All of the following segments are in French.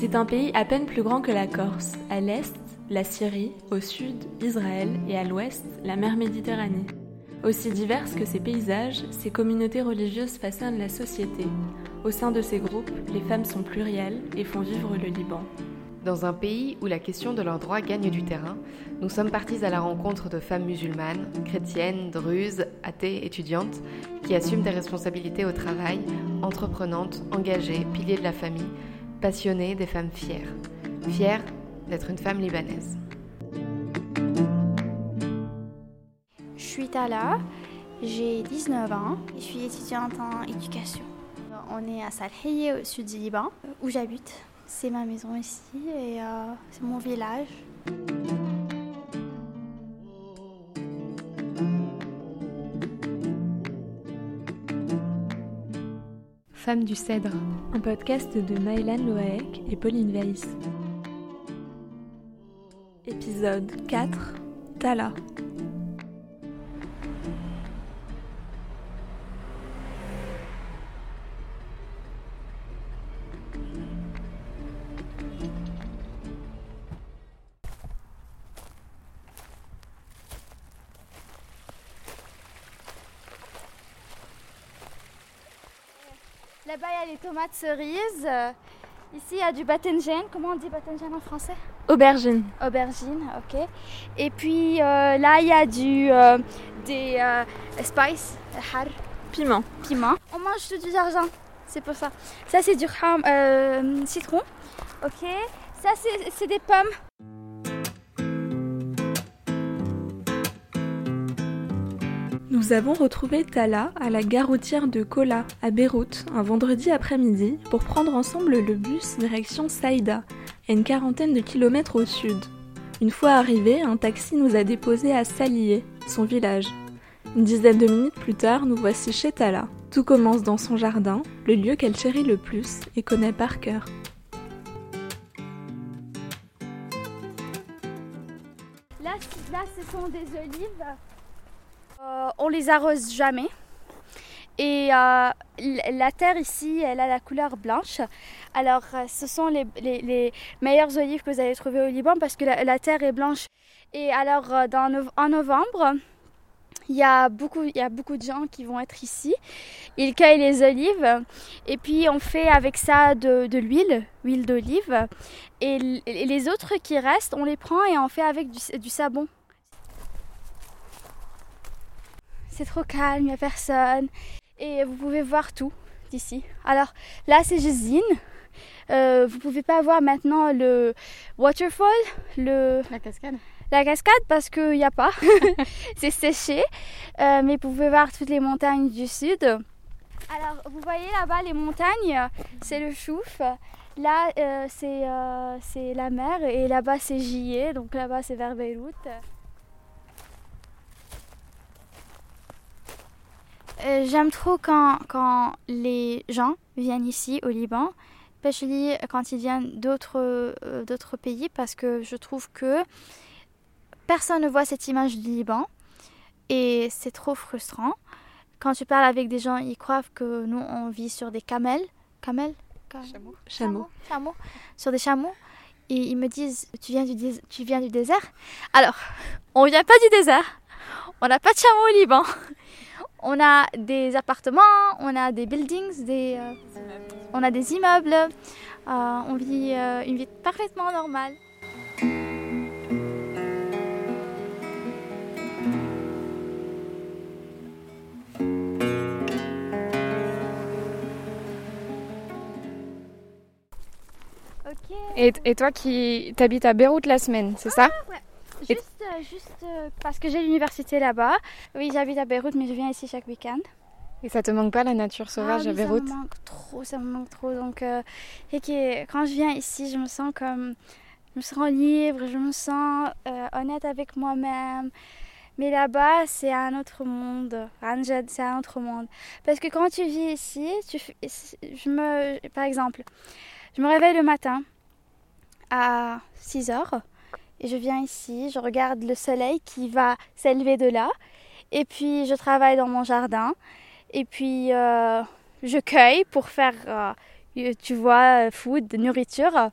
C'est un pays à peine plus grand que la Corse. À l'est, la Syrie, au sud, Israël et à l'ouest, la mer Méditerranée. Aussi diverses que ces paysages, ces communautés religieuses façonnent la société. Au sein de ces groupes, les femmes sont plurielles et font vivre le Liban. Dans un pays où la question de leurs droits gagne du terrain, nous sommes partis à la rencontre de femmes musulmanes, chrétiennes, druzes, athées, étudiantes, qui assument des responsabilités au travail, entreprenantes, engagées, piliers de la famille, passionnées, des femmes fières. Fières d'être une femme libanaise. Je suis Tala, j'ai 19 ans et je suis étudiante en éducation. On est à Salhiye, au sud du Liban, où j'habite. C'est ma maison ici et euh, c'est mon village. Femme du Cèdre. Un podcast de Maëlan Loaek et Pauline Weiss. Épisode 4 Tala. Tomates cerises. Ici, il y a du batengen. Comment on dit batengen en français? Aubergine. Aubergine, ok. Et puis euh, là, il y a du, euh, des euh, spices, har, Piment. piment. On mange tout du jardin, c'est pour ça. Ça, c'est du ham, citron, ok. Ça, c'est des pommes. Nous avons retrouvé Tala à la gare routière de Kola, à Beyrouth, un vendredi après-midi, pour prendre ensemble le bus direction Saïda, à une quarantaine de kilomètres au sud. Une fois arrivés, un taxi nous a déposés à Salié, son village. Une dizaine de minutes plus tard, nous voici chez Tala. Tout commence dans son jardin, le lieu qu'elle chérit le plus et connaît par cœur. Là, là ce sont des olives. Euh, on les arrose jamais. Et euh, la terre ici, elle a la couleur blanche. Alors, euh, ce sont les, les- meilleures olives que vous allez trouver au Liban parce que la, terre est blanche. Et alors, en novembre, il y, a beaucoup, il y a beaucoup de gens qui vont être ici. Ils cueillent les olives. Et puis, on fait avec ça de, de l'huile, huile d'olive. Et les autres qui restent, on les prend et on fait avec du, du savon. C'est trop calme, il n'y a personne. Et vous pouvez voir tout d'ici. Alors là, c'est Jezine. Euh, vous pouvez pas voir maintenant le waterfall, le, La cascade la cascade parce qu'il n'y a pas. c'est séché. Euh, mais vous pouvez voir toutes les montagnes du sud. Alors, vous voyez là-bas les montagnes, c'est le Chouf. Là, euh, c'est euh, c'est la mer et là-bas, c'est Jillet. Donc là-bas, c'est vers Beyrouth. Euh, J'aime trop quand, quand les gens viennent ici au Liban, especially quand ils viennent d'autres euh, d'autres pays, parce que je trouve que personne ne voit cette image du Liban et c'est trop frustrant. Quand tu parles avec des gens, ils croient que nous on vit sur des camels, camels, Cam- Chameau. Chameau. chameaux, sur des chameaux. Et ils me disent, tu viens du, dés- tu viens du désert? Alors, on vient pas du désert. On n'a pas de chameaux au Liban. On a des appartements, on a des buildings, des, euh, on a des immeubles. Euh, on vit euh, une vie parfaitement normale. Et, et toi qui t'habites à Beyrouth la semaine, c'est ça? Et- Juste, euh, juste euh, parce que j'ai l'université là-bas. Oui, j'habite à Beyrouth, mais je viens ici chaque week-end. Et ça te manque pas la nature sauvage ah, à oui, Beyrouth Ça me manque trop, ça me manque trop. Donc, euh, et que quand je viens ici, je me sens comme. Je me sens libre, je me sens honnête avec moi-même. Mais là-bas, c'est un autre monde. C'est un autre monde. Parce que quand tu vis ici, tu, je me, par exemple, je me réveille le matin à 6 heures et je viens ici, je regarde le soleil qui va s'élever de là. Et puis, je travaille dans mon jardin. Et puis, euh, je cueille pour faire euh, tu vois, food, nourriture.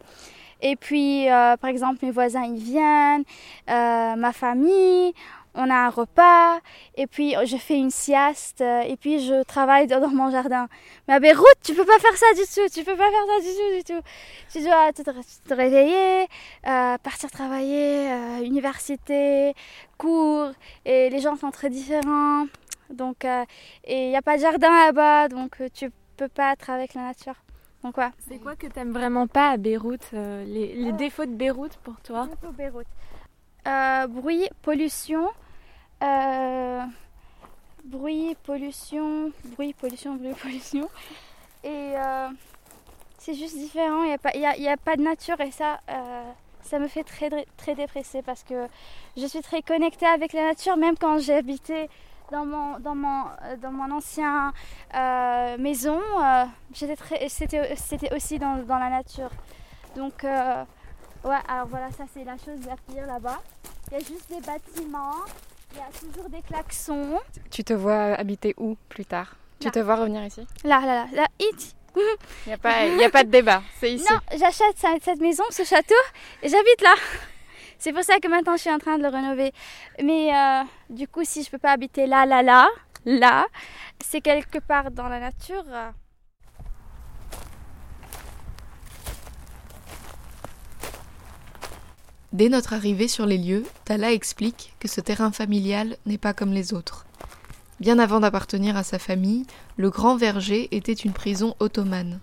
Et puis, par exemple, mes voisins, ils viennent, ma famille, on a un repas, et puis je fais une sieste, et puis je travaille dans mon jardin. Mais à Beyrouth, tu peux pas faire ça du tout, tu peux pas faire ça du tout, du tout. Tu dois te, réveiller, euh, partir travailler, euh, université, cours, et les gens sont très différents. Donc, euh, et il n'y a pas de jardin là-bas, donc tu peux pas être avec la nature. Donc, ouais. C'est quoi que tu aimes vraiment pas à Beyrouth les, les défauts de Beyrouth pour toi? Beyrouth. bruit, pollution, euh, bruit, pollution, bruit, pollution, bruit, pollution. Et euh, c'est juste différent, il n'y a, pas, a, a pas de nature et ça, euh, ça me fait très, très parce que je suis très connectée avec la nature, même quand j'ai habité dans mon, dans mon, dans mon ancien maison, c'était aussi dans, dans, la nature. Donc, ouais, alors voilà, ça c'est la chose la pire là-bas. Il y a juste des bâtiments, il y a toujours des klaxons. Tu te vois habiter où plus tard? Tu te vois revenir ici? Là, là, là, là, ici. Il n'y a, pas, a pas de débat, c'est ici. Non, j'achète cette maison, ce château, et j'habite là. C'est pour ça que maintenant je suis en train de le rénover. Mais euh, du coup, si je ne peux pas habiter là, là, là, là, c'est quelque part dans la nature. Dès notre arrivée sur les lieux, Tala explique que ce terrain familial n'est pas comme les autres. Bien avant d'appartenir à sa famille, le Grand Verger était une prison ottomane.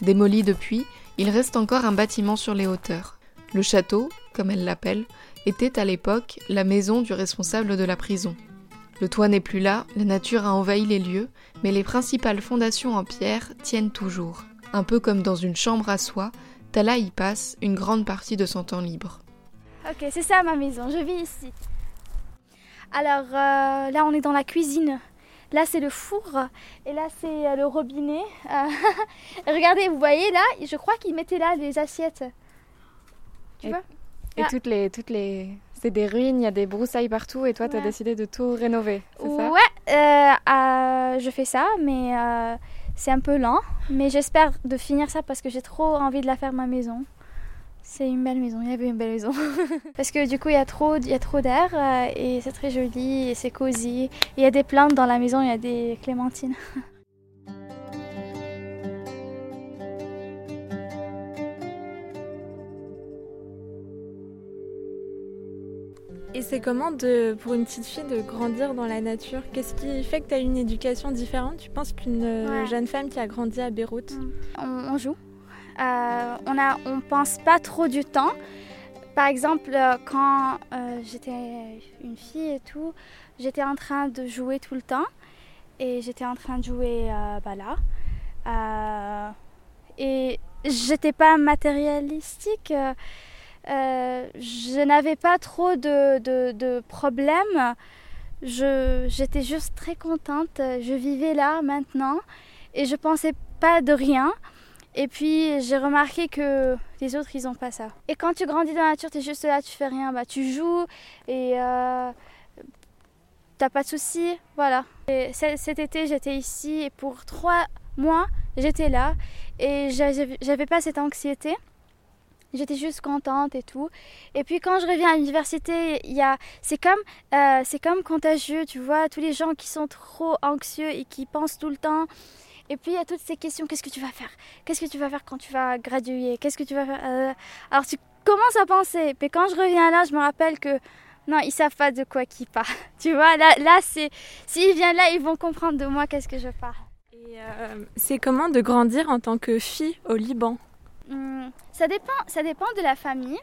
Démoli depuis, il reste encore un bâtiment sur les hauteurs. Le château, comme elle l'appelle, était à l'époque la maison du responsable de la prison. Le toit n'est plus là, la nature a envahi les lieux, mais les principales fondations en pierre tiennent toujours. Un peu comme dans une chambre à soi, Tala y passe une grande partie de son temps libre. Ok, c'est ça ma maison, je vis ici. Alors euh, là, on est dans la cuisine. Là, c'est le four et là, c'est euh, le robinet. Euh, regardez, vous voyez là, je crois qu'ils mettaient là des assiettes. Tu et, vois Et toutes les, toutes les, c'est des ruines, il y a des broussailles partout et toi, tu as décidé de tout rénover, c'est ça? Ouais, je fais ça, mais c'est un peu lent. Mais j'espère de finir ça parce que j'ai trop envie de la faire ma maison. C'est une belle maison, il y avait une belle maison. Parce que du coup, il y a trop, il y a trop d'air euh, et c'est très joli et c'est cosy. Il y a des plantes dans la maison, il y a des clémentines. Et c'est comment de, pour une petite fille de grandir dans la nature? Qu'est-ce qui fait que tu as une éducation différente? Tu penses qu'une jeune femme qui a grandi à Beyrouth? On joue euh, on ne on pense pas trop du temps. Par exemple, euh, quand euh, j'étais une fille et tout, j'étais en train de jouer tout le temps. Et j'étais en train de jouer bah là. et j'étais pas matérialistique. je n'avais pas trop de, de, problèmes. j'étais juste très contente. Je vivais là maintenant et je pensais pas de rien. Et puis j'ai remarqué que les autres, ils n'ont pas ça. Et quand tu grandis dans la nature, tu es juste là, tu fais rien, bah tu joues et euh, t'as pas de soucis, voilà. Et cet été, j'étais ici et pour trois mois, j'étais là et j'avais pas cette anxiété. J'étais juste contente et tout. Et puis quand je reviens à l'université, c'est comme, euh, c'est comme contagieux, tu vois, tous les gens qui sont trop anxieux et qui pensent tout le temps. Et puis il y a toutes ces questions qu'est-ce que tu vas faire? Qu'est-ce que tu vas faire quand tu vas graduer? Qu'est-ce que tu vas faire? Euh, Alors tu commences à penser. Mais quand je reviens là, je me rappelle que non, ils savent pas de quoi qui parlent. Tu vois, là, là c'est s'ils viennent là, ils vont comprendre de moi qu'est-ce que je parle. Et euh, c'est comment de grandir en tant que fille au Liban? Hmm, Ça dépend, ça dépend de la famille.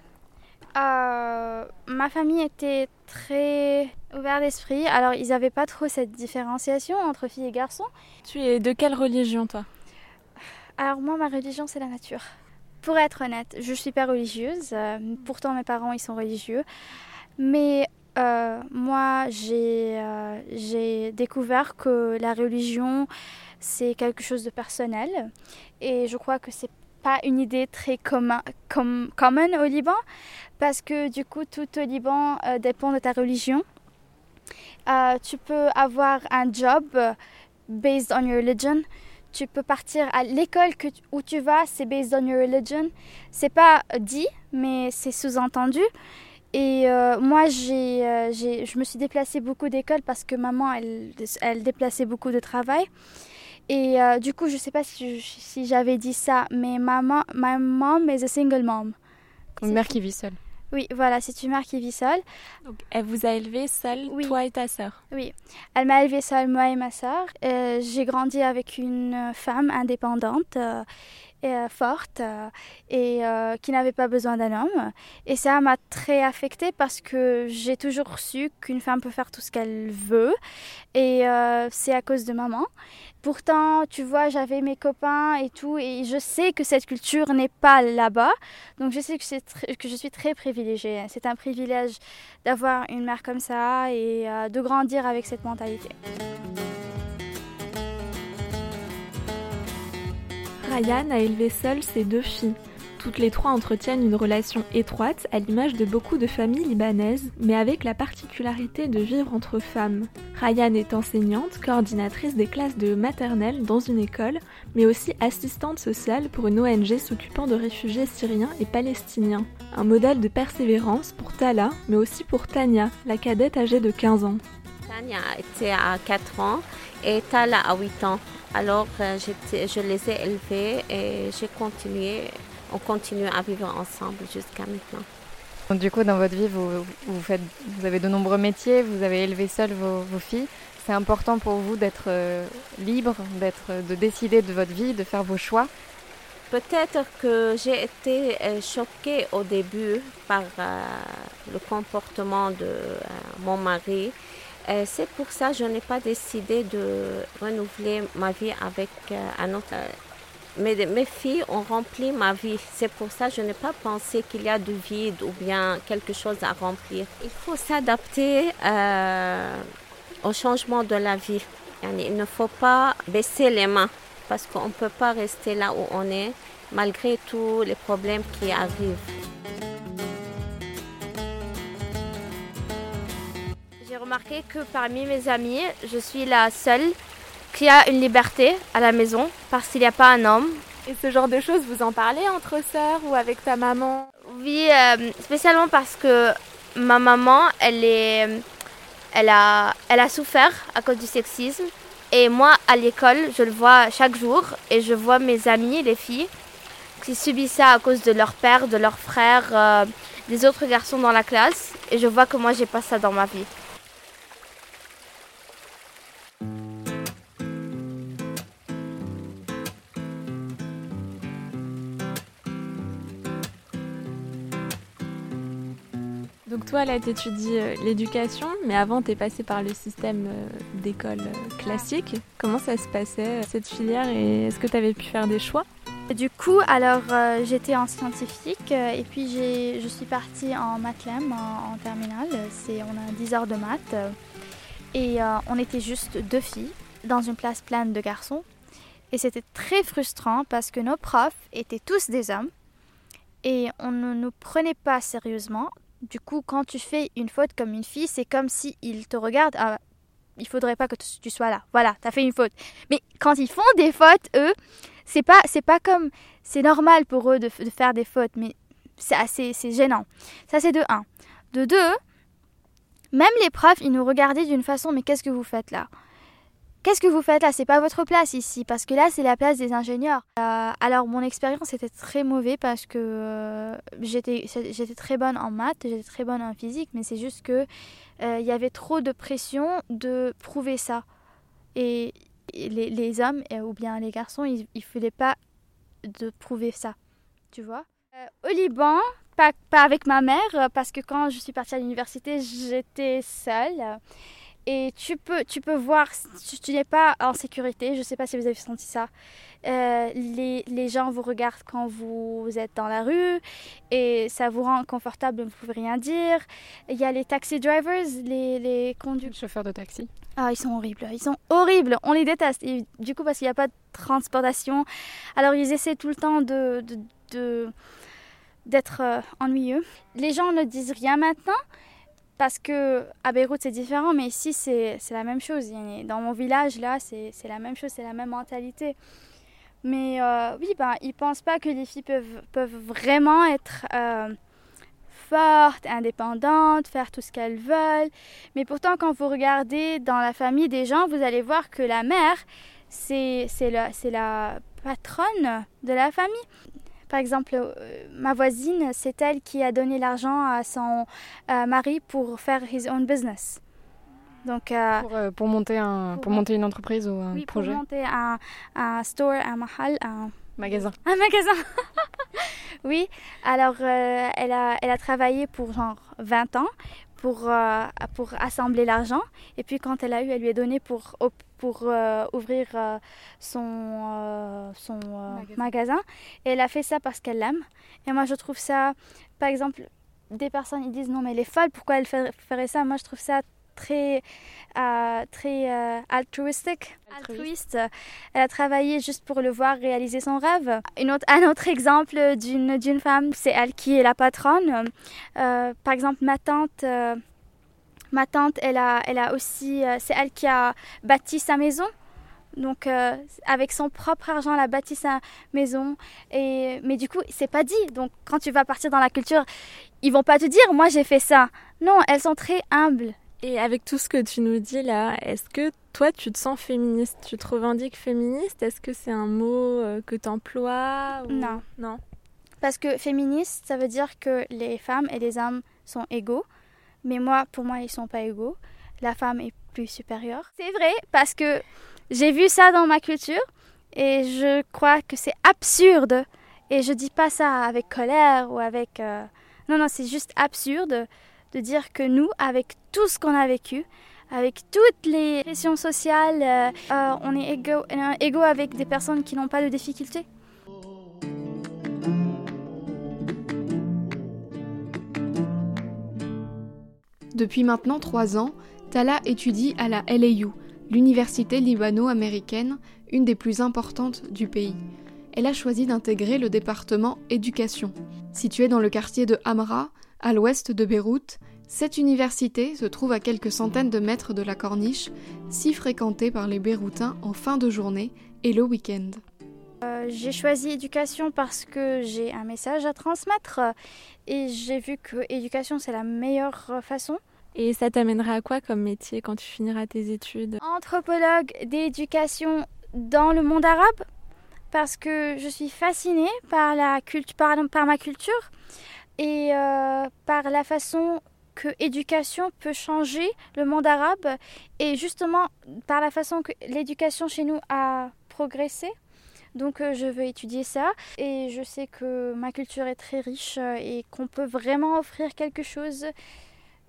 Euh, ma famille était très ouverte d'esprit, alors ils n'avaient pas trop cette différenciation entre filles et garçons. Tu es de quelle religion toi? Alors moi ma religion c'est la nature. Pour être honnête, je suis pas religieuse, euh, pourtant mes parents ils sont religieux, mais euh, moi j'ai découvert que la religion c'est quelque chose de personnel et je crois que c'est pas une idée très commun, com, commune au Liban parce que du coup tout au Liban euh, dépend de ta religion. Euh, tu peux avoir un job based on your religion. tu peux partir à l'école où tu vas, c'est based on your religion. C'est pas dit, mais c'est sous-entendu. Et euh, moi, j'ai, euh, j'ai, je me suis déplacée beaucoup d'écoles parce que maman, elle, elle déplaçait beaucoup de travail. Et euh, du coup, je sais pas si, si j'avais dit ça, mais maman, ma mom is a single mom. Une mère qui vit seule. Oui, voilà, c'est une mère qui vit seule. Donc, elle vous a élevé seule, Oui. toi et ta sœur. Oui, elle m'a élevée seule, moi et ma sœur. Euh, j'ai grandi avec une femme indépendante, euh, euh, forte, euh, et euh, qui n'avait pas besoin d'un homme. Et ça m'a très affectée parce que j'ai toujours su qu'une femme peut faire tout ce qu'elle veut. Et c'est à cause de maman. Pourtant, tu vois, j'avais mes copains et tout, et je sais que cette culture n'est pas là-bas. Donc je sais que, je suis très privilégiée. C'est un privilège d'avoir une mère comme ça et de grandir avec cette mentalité. Ryan a élevé seule ses deux filles. Toutes les trois entretiennent une relation étroite à l'image de beaucoup de familles libanaises, mais avec la particularité de vivre entre femmes. Ryan est enseignante, coordinatrice des classes de maternelle dans une école, mais aussi assistante sociale pour une ONG s'occupant de réfugiés syriens et palestiniens. Un modèle de persévérance pour Tala, mais aussi pour Tania, la cadette âgée de 15 ans. Tania était à 4 ans et Tala à 8 ans. Alors euh, je les ai élevés et j'ai continué, on continue à vivre ensemble jusqu'à maintenant. Donc, du coup, dans votre vie, vous, vous, faites, vous avez de nombreux métiers, vous avez élevé seul vos, vos filles. C'est important pour vous d'être euh, libre, d'être, de décider de votre vie, de faire vos choix. Peut-être que j'ai été euh, choquée au début par euh, le comportement de euh, mon mari. Euh, c'est pour ça que je n'ai pas décidé de renouveler ma vie avec euh, un autre. euh, Mes, filles ont rempli ma vie. C'est pour ça que je n'ai pas pensé qu'il y a du vide ou bien quelque chose à remplir. Il faut s'adapter au changement de la vie. Il ne faut pas baisser les mains parce qu'on ne peut pas rester là où on est malgré tous les problèmes qui arrivent. Remarqué que parmi mes amis, je suis la seule qui a une liberté à la maison parce qu'il n'y a pas un homme. Et ce genre de choses, vous en parlez entre sœurs ou avec ta maman? Oui, euh, spécialement parce que ma maman, elle est, elle a, elle a souffert à cause du sexisme. Et moi, à l'école, je le vois chaque jour et je vois mes amis, les filles, qui subissent ça à cause de leur père, de leurs frères, euh, des autres garçons dans la classe. Et je vois que moi, j'ai pas ça dans ma vie. Toi, là, tu étudies l'éducation, mais avant, tu es passé par le système euh, d'école euh, classique. Comment ça se passait, euh, cette filière, et est-ce que tu avais pu faire des choix? Du coup, alors euh, j'étais en scientifique euh, et puis je suis partie en mathlem en, terminale. On a 10 heures de maths euh, et euh, on était juste deux filles dans une classe pleine de garçons. Et c'était très frustrant parce que nos profs étaient tous des hommes et on ne nous prenait pas sérieusement. Du coup, quand tu fais une faute comme une fille, c'est comme si ils te regardent. Ah, il faudrait pas que tu sois là. Voilà, t'as fait une faute. Mais quand ils font des fautes, eux, c'est pas c'est pas comme c'est normal pour eux de faire des fautes mais c'est assez c'est gênant ça c'est de 1 de 2 même les profs ils nous regardaient d'une façon mais qu'est-ce que vous faites là? Qu'est-ce que vous faites là? C'est pas votre place ici parce que là c'est la place des ingénieurs Euh, alors mon expérience était très mauvaise parce que euh, j'étais très bonne en maths j'étais très bonne en physique mais c'est juste que euh, il y avait trop de pression de prouver ça et les, les hommes euh, ou bien les garçons, ils ne voulaient pas de prouver ça, tu vois? Au Liban, pas, pas avec ma mère, parce que quand je suis partie à l'université, j'étais seule. Et tu peux, tu peux voir, tu, tu n'es pas en sécurité, je ne sais pas si vous avez senti ça. Euh, les, les gens vous regardent quand vous êtes dans la rue et ça vous rend inconfortable, vous ne pouvez rien dire. Il y a les taxi drivers, les, les conducteurs. Chauffeur de taxi. Ah, ils sont horribles, ils sont horribles, on les déteste. Et du coup, parce qu'il n'y a pas de transportation, alors ils essaient tout le temps de, de- de- d'être euh, ennuyeux. Les gens ne disent rien maintenant, parce que à Beyrouth c'est différent, mais ici c'est la même chose. Dans mon village là, c'est la même chose, c'est la même mentalité. Mais euh, oui, ben, ils pensent pas que les filles peuvent, peuvent vraiment être euh, fortes, indépendantes, faire tout ce qu'elles veulent. Mais pourtant, quand vous regardez dans la famille des gens, vous allez voir que la mère, c'est la, la patronne de la famille. Par exemple, euh, ma voisine, c'est elle qui a donné l'argent à son mari pour faire his own business. Donc, euh, pour, euh, pour, monter un, pour, monter une entreprise ou un oui, projet pour monter un, un store, un mahal, un magasin. Un magasin Oui, alors euh, elle, a, elle a travaillé pour genre 20 ans pour, pour assembler l'argent. Et puis quand elle a eu, elle lui a donné pour, pour ouvrir son, son magasin. magasin. Et elle a fait ça parce qu'elle l'aime. Et moi, je trouve ça, par exemple, des personnes ils disent non mais elle est folle, pourquoi elle ferait ça? Moi, je trouve ça très, euh, très euh, altruistique, altruiste. Elle a travaillé juste pour le voir réaliser son rêve. Une autre, un autre exemple d'une, d'une femme, c'est elle qui est la patronne. Euh, par exemple, ma tante, ma tante, elle a, elle a aussi, c'est elle qui a bâti sa maison. Donc, avec son propre argent, elle a bâti sa maison. Et, mais du coup, c'est pas dit. Donc, quand tu vas partir dans la culture, ils vont pas te dire, moi j'ai fait ça. Non, elles sont très humbles. Et avec tout ce que tu nous dis là, est-ce que toi tu te sens féministe? Tu te revendiques féministe? Est-ce que c'est un mot euh, que tu emploies Non. Non? Parce que féministe, ça veut dire que les femmes et les hommes sont égaux. Mais moi, pour moi, ils sont pas égaux. La femme est plus supérieure. C'est vrai parce que j'ai vu ça dans ma culture et je crois que c'est absurde. Et je dis pas ça avec colère ou avec. Euh, non, non, c'est juste absurde de dire que nous, avec tout ce qu'on a vécu, avec toutes les pressions sociales, euh, euh, on est égaux, euh, avec des personnes qui n'ont pas de difficultés. Depuis maintenant trois ans, Tala étudie à la LAU, l'université libano-américaine, une des plus importantes du pays. Elle a choisi d'intégrer le département éducation. Situé dans le quartier de Hamra, à l'ouest de Beyrouth, cette université se trouve à quelques centaines de mètres de la corniche, si fréquentée par les Beyrouthins en fin de journée et le week-end. Euh, j'ai choisi éducation parce que j'ai un message à transmettre et j'ai vu que éducation c'est la meilleure façon. Et ça t'amènera à quoi comme métier quand tu finiras tes études? Anthropologue d'éducation dans le monde arabe parce que je suis fascinée par, la par, par ma culture et euh, par la façon que l'éducation peut changer le monde arabe et justement par la façon que l'éducation chez nous a progressé. Donc euh, je veux étudier ça et je sais que ma culture est très riche euh, et qu'on peut vraiment offrir quelque chose.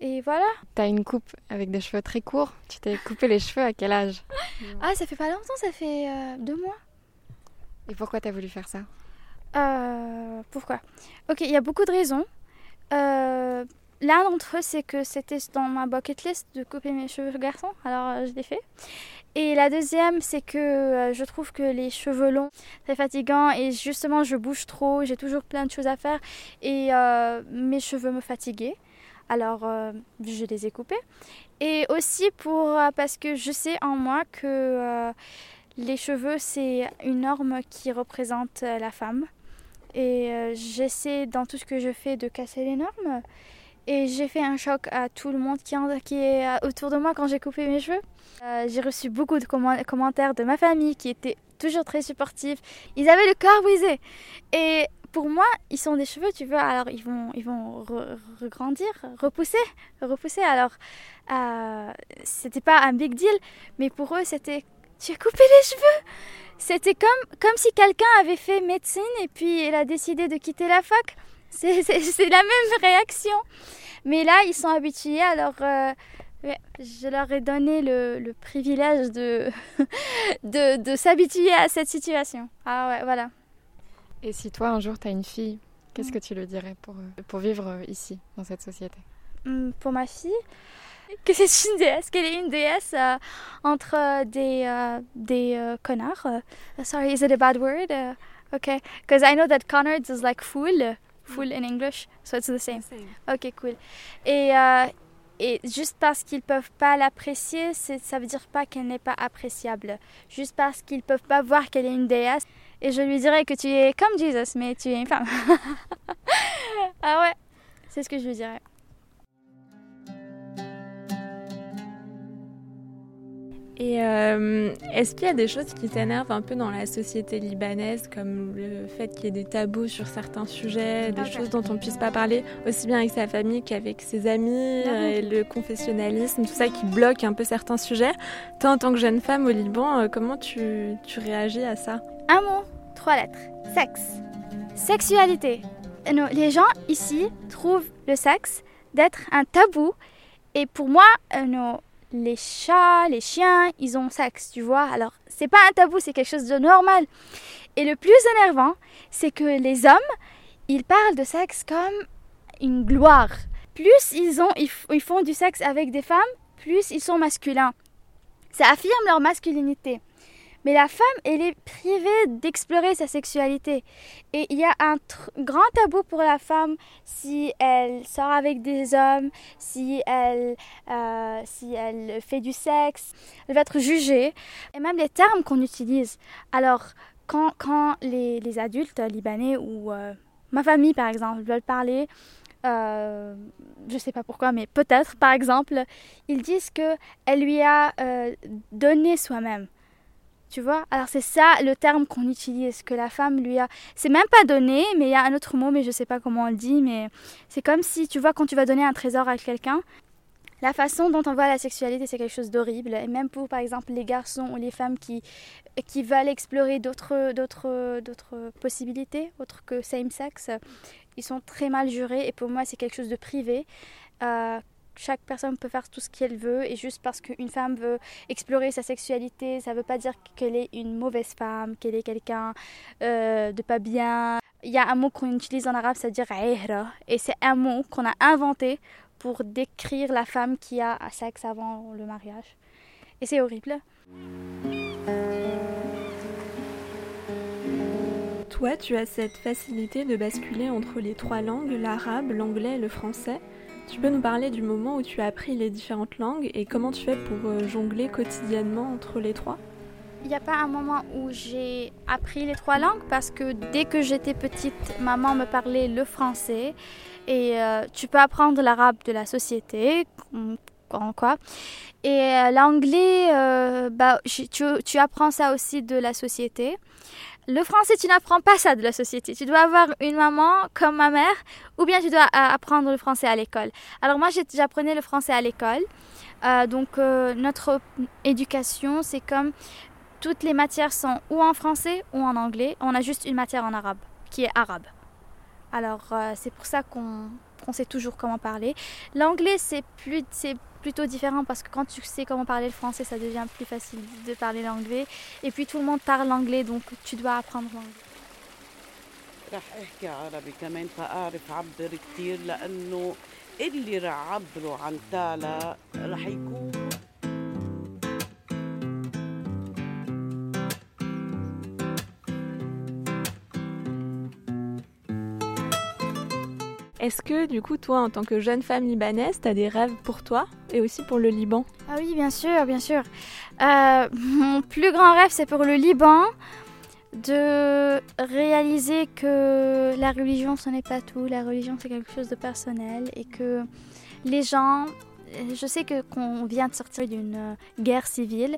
Et voilà. T'as une coupe avec des cheveux très courts. Tu t'es coupé les cheveux à quel âge? Ah, ça fait pas longtemps, ça fait deux mois. Et pourquoi t'as voulu faire ça? Euh, pourquoi? Ok, il y a beaucoup de raisons. Euh, l'un d'entre eux, c'est que c'était dans ma bucket list de couper mes cheveux garçon, alors euh, je l'ai fait. Et la deuxième, c'est que je trouve que les cheveux longs, c'est fatigant et justement, je bouge trop, j'ai toujours plein de choses à faire et mes cheveux me fatiguaient. Alors, je les ai coupés. Et aussi pour, parce que je sais en moi que les cheveux, c'est une norme qui représente la femme. Et euh, j'essaie dans tout ce que je fais de casser les normes. Et j'ai fait un choc à tout le monde qui, est autour de moi quand j'ai coupé mes cheveux. Euh, j'ai reçu beaucoup de commentaires de ma famille qui étaient toujours très supportifs. Ils avaient le cœur brisé. Et pour moi, ils sont des cheveux, tu vois, alors ils vont, ils vont regrandir, repousser, repousser. Alors, euh, c'était pas un big deal, mais pour eux, c'était tu as coupé les cheveux c'était comme, comme si quelqu'un avait fait médecine et puis elle a décidé de quitter la fac. C'est la même réaction. Mais là, ils sont habitués, alors euh, je leur ai donné le, le privilège de, de, de s'habituer à cette situation. Ah ouais, voilà. Et si toi, un jour, tu as une fille, qu'est-ce mm. que tu lui dirais pour, pour vivre euh, ici, dans cette société? Mm, Pour ma fille que c'est une déesse, qu'elle est une déesse euh, entre euh, des, euh, des connards. sorry, is it a bad word? okay, because I know that Connards is like fool, fool in English, so it's the same. same. Ok, cool. Et et juste parce qu'ils peuvent pas l'apprécier, ça veut dire pas qu'elle n'est pas appréciable. Juste parce qu'ils peuvent pas voir qu'elle est une déesse. Et je lui dirais que tu es comme Jesus, mais tu es une femme. ah ouais, c'est ce que je lui dirais. Et euh, est-ce qu'il y a des choses qui t'énervent un peu dans la société libanaise, comme le fait qu'il y ait des tabous sur certains sujets, des choses dont on ne puisse pas parler aussi bien avec sa famille qu'avec ses amis, euh, et le confessionnalisme, tout ça qui bloque un peu certains sujets Toi, en tant que jeune femme au Liban, euh, comment tu, tu réagis à ça? Un mot, trois lettres. Sexe. Sexualité. Non, les gens ici trouvent le sexe d'être un tabou. Et pour moi, non, les chats, les chiens, ils ont sexe, tu vois. Alors, c'est pas un tabou, c'est quelque chose de normal. Et le plus énervant, c'est que les hommes, ils parlent de sexe comme une gloire. Plus ils, ont, ils font du sexe avec des femmes, plus ils sont masculins. Ça affirme leur masculinité. Mais la femme, elle est privée d'explorer sa sexualité. Et il y a un grand tabou pour la femme si elle sort avec des hommes, si elle, euh, si elle fait du sexe. Elle va être jugée. Et même les termes qu'on utilise. Alors, quand, quand les, les adultes libanais ou euh, ma famille, par exemple, veulent parler euh, je sais pas pourquoi, mais peut-être, par exemple, ils disent que elle lui a euh, donné soi-même. Tu vois? Alors c'est ça le terme qu'on utilise, que la femme lui a... C'est même pas donné, mais il y a un autre mot, mais je sais pas comment on le dit, mais c'est comme si, tu vois, quand tu vas donner un trésor à quelqu'un, la façon dont on voit la sexualité, c'est quelque chose d'horrible. Et même pour, par exemple, les garçons ou les femmes qui, qui veulent explorer d'autres, possibilités, autres que same-sex, ils sont très mal jurés. Et pour moi, c'est quelque chose de privé. Euh, chaque personne peut faire tout ce qu'elle veut et juste parce qu'une femme veut explorer sa sexualité, ça ne veut pas dire qu'elle est une mauvaise femme, qu'elle est quelqu'un euh, de pas bien. Il y a un mot qu'on utilise en arabe, c'est-à-dire et c'est un mot qu'on a inventé pour décrire la femme qui a un sexe avant le mariage. Et c'est horrible. Toi, tu as cette facilité de basculer entre les trois langues, l'arabe, l'anglais et le français. Tu peux nous parler du moment où tu as appris les différentes langues et comment tu fais pour euh, jongler quotidiennement entre les trois? Il n'y a pas un moment où j'ai appris les trois langues parce que dès que j'étais petite, maman me parlait le français et euh, tu peux apprendre l'arabe de la société, quoi. Et euh, l'anglais, bah, tu, tu apprends ça aussi de la société. Le français, tu n'apprends pas ça de la société. Tu dois avoir une maman comme ma mère, ou bien tu dois euh, apprendre le français à l'école. Alors moi, j'apprenais le français à l'école. Euh, donc euh, notre éducation, c'est comme toutes les matières sont ou en français ou en anglais. On a juste une matière en arabe, qui est arabe. Alors c'est pour ça qu'on sait toujours comment parler. L'anglais, c'est plutôt différent parce que quand tu sais comment parler le français, ça devient plus facile de parler l'anglais. Et puis tout le monde parle l'anglais, donc tu dois apprendre l'anglais. Est-ce que du coup, toi, en tant que jeune femme libanaise, tu as des rêves pour toi et aussi pour le Liban? Ah oui, bien sûr, bien sûr. Euh, mon plus grand rêve, c'est pour le Liban de réaliser que la religion, ce n'est pas tout. La religion, c'est quelque chose de personnel et que les gens je sais que qu'on vient de sortir d'une guerre civile,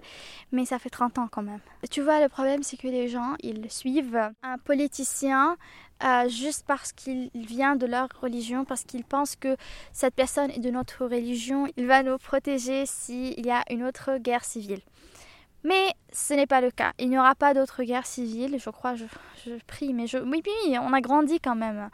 mais ça fait 30 ans quand même. Tu vois, le problème, c'est que les gens, ils suivent un politicien euh, juste parce qu'il vient de leur religion, parce qu'ils pensent que cette personne est de notre religion, il va nous protéger s'il y a une autre guerre civile. Mais ce n'est pas le cas. Il n'y aura pas d'autre guerre civile, je crois, je, prie, mais oui, oui, on a grandi quand même.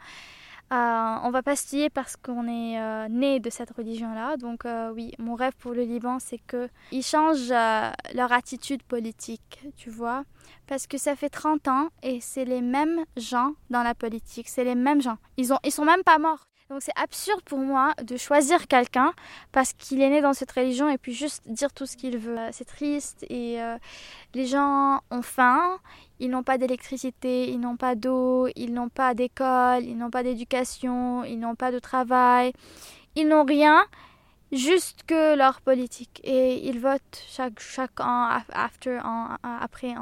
Euh, on va pas se lier parce qu'on est euh, né de cette religion-là. Donc euh, oui, mon rêve pour le Liban, c'est qu'ils changent leur attitude politique, tu vois. Parce que ça fait 30 ans et c'est les mêmes gens dans la politique, c'est les mêmes gens. Ils, ont, ils sont même pas morts. Donc c'est absurde pour moi de choisir quelqu'un parce qu'il est né dans cette religion et puis juste dire tout ce qu'il veut. C'est triste et les gens ont faim, ils n'ont pas d'électricité, ils n'ont pas d'eau, ils n'ont pas d'école, ils n'ont pas d'éducation, ils n'ont pas de travail, ils n'ont rien. juste que leur politique. Et ils votent chaque, chaque an, after, après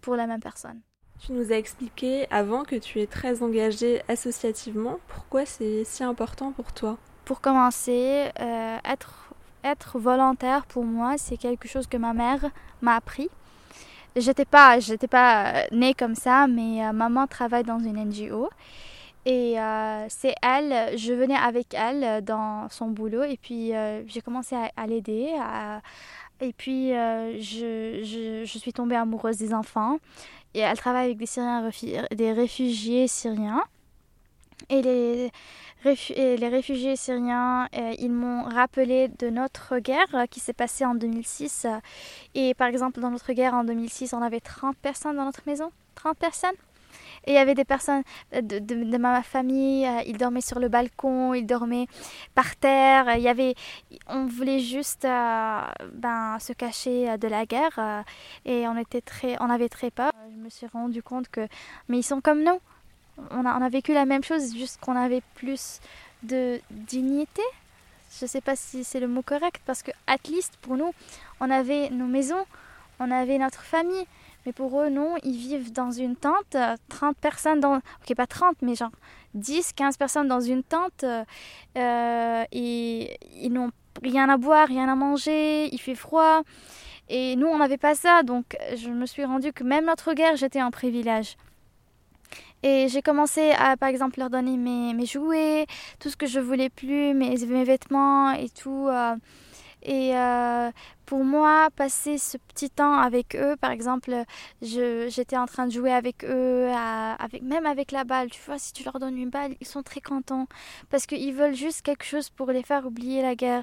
pour la même personne. Tu nous as expliqué avant que tu es très engagée associativement. Pourquoi c'est si important pour toi? Pour commencer, euh, être, être volontaire pour moi, c'est quelque chose que ma mère m'a appris. J'étais pas, j'étais pas née comme ça, mais euh, maman travaille dans une NGO. Et euh, c'est elle, je venais avec elle dans son boulot et puis j'ai commencé à, à l'aider. Et puis je, je, je, suis tombée amoureuse des enfants et elle travaille avec des, Syriens, des réfugiés syriens. Et les, les réfugiés syriens, euh, ils m'ont rappelé de notre guerre qui s'est passée en 2006. Et par exemple, dans notre guerre en 2006, on avait 30 personnes dans notre maison. 30 personnes. Et il y avait des personnes de, de, ma famille, euh, ils dormaient sur le balcon, ils dormaient par terre. Il y avait, on voulait juste euh, ben, se cacher de la guerre et on, était très, on avait très peur je me suis rendu compte que, mais ils sont comme nous. On a, on a vécu la même chose, juste qu'on avait plus de dignité. Je ne sais pas si c'est le mot correct, parce que, at least, pour nous, on avait nos maisons, on avait notre famille. Mais pour eux, non, ils vivent dans une tente, 30 personnes dans... Ok, pas 30, mais genre 10, 15 personnes dans une tente. Euh, et ils n'ont rien à boire, rien à manger, il fait froid. Et nous, on n'avait pas ça, donc je me suis rendu que même notre guerre, j'étais en privilège. Et j'ai commencé à, par exemple, leur donner mes, jouets, tout ce que je voulais plus, mes, mes vêtements et tout. Euh, et euh, pour moi, passer ce petit temps avec eux, par exemple, j'étais en train de jouer avec eux, avec, même avec la balle. Tu vois, si tu leur donnes une balle, ils sont très contents parce qu'ils veulent juste quelque chose pour les faire oublier la guerre.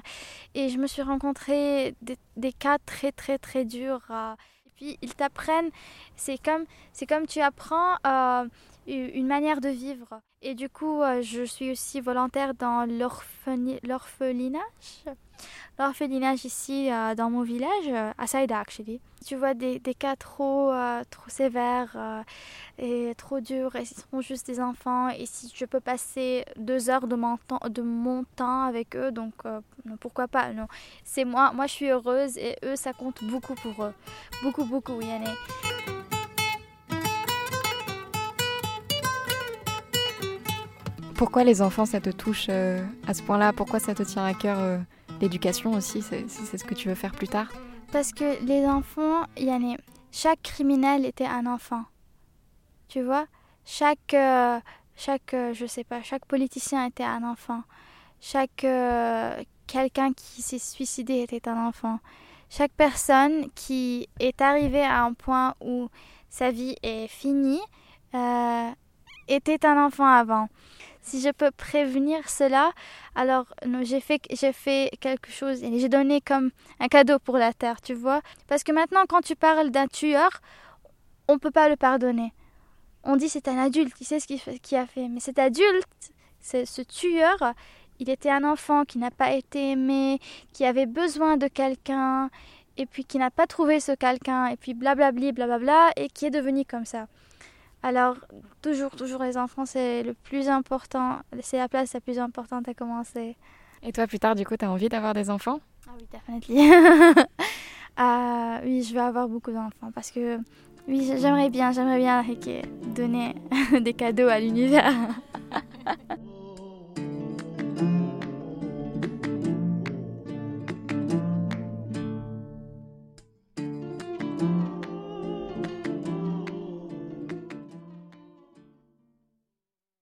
Et je me suis rencontré des, des cas très, très, très durs. Euh, et puis, ils t'apprennent, c'est comme, comme tu apprends euh, une manière de vivre. Et du coup, je suis aussi volontaire dans l'orphelinage l'orphelinage ici euh, dans mon village, euh, à Saïda actually. Tu vois des, cas trop, euh, trop sévères et trop durs et ils sont juste des enfants et si je peux passer deux heures de mon temps, de mon temps avec eux, donc pourquoi pas non. C'est moi, moi je suis heureuse et eux ça compte beaucoup pour eux. Beaucoup, beaucoup, Yanné. Pourquoi les enfants ça te touche à ce point-là? Pourquoi ça te tient à cœur l'éducation aussi, c'est ce que tu veux faire plus tard Parce que les enfants, y chaque criminel était un enfant. Tu vois? Chaque, euh, chaque euh, je sais pas, chaque politicien était un enfant. Chaque euh, quelqu'un qui s'est suicidé était un enfant. Chaque personne qui est arrivée à un point où sa vie est finie était un enfant avant si je peux prévenir cela, alors j'ai fait, fait quelque chose et j'ai donné comme un cadeau pour la terre, tu vois. Parce que maintenant, quand tu parles d'un tueur, on ne peut pas le pardonner. On dit c'est un adulte, il sait ce qu'il a fait. Mais cet adulte, ce tueur, il était un enfant qui n'a pas été aimé, qui avait besoin de quelqu'un, et puis qui n'a pas trouvé ce quelqu'un, et puis blablabli, blablabla, et qui est devenu comme ça. Alors, toujours, toujours les enfants, c'est le plus important, c'est la place la plus importante à commencer. Et toi, plus tard, du coup, tu as envie d'avoir des enfants? Ah oui, definitely. ah, oui, je veux avoir beaucoup d'enfants parce que, oui, j'aimerais bien, j'aimerais bien donner des cadeaux à l'univers.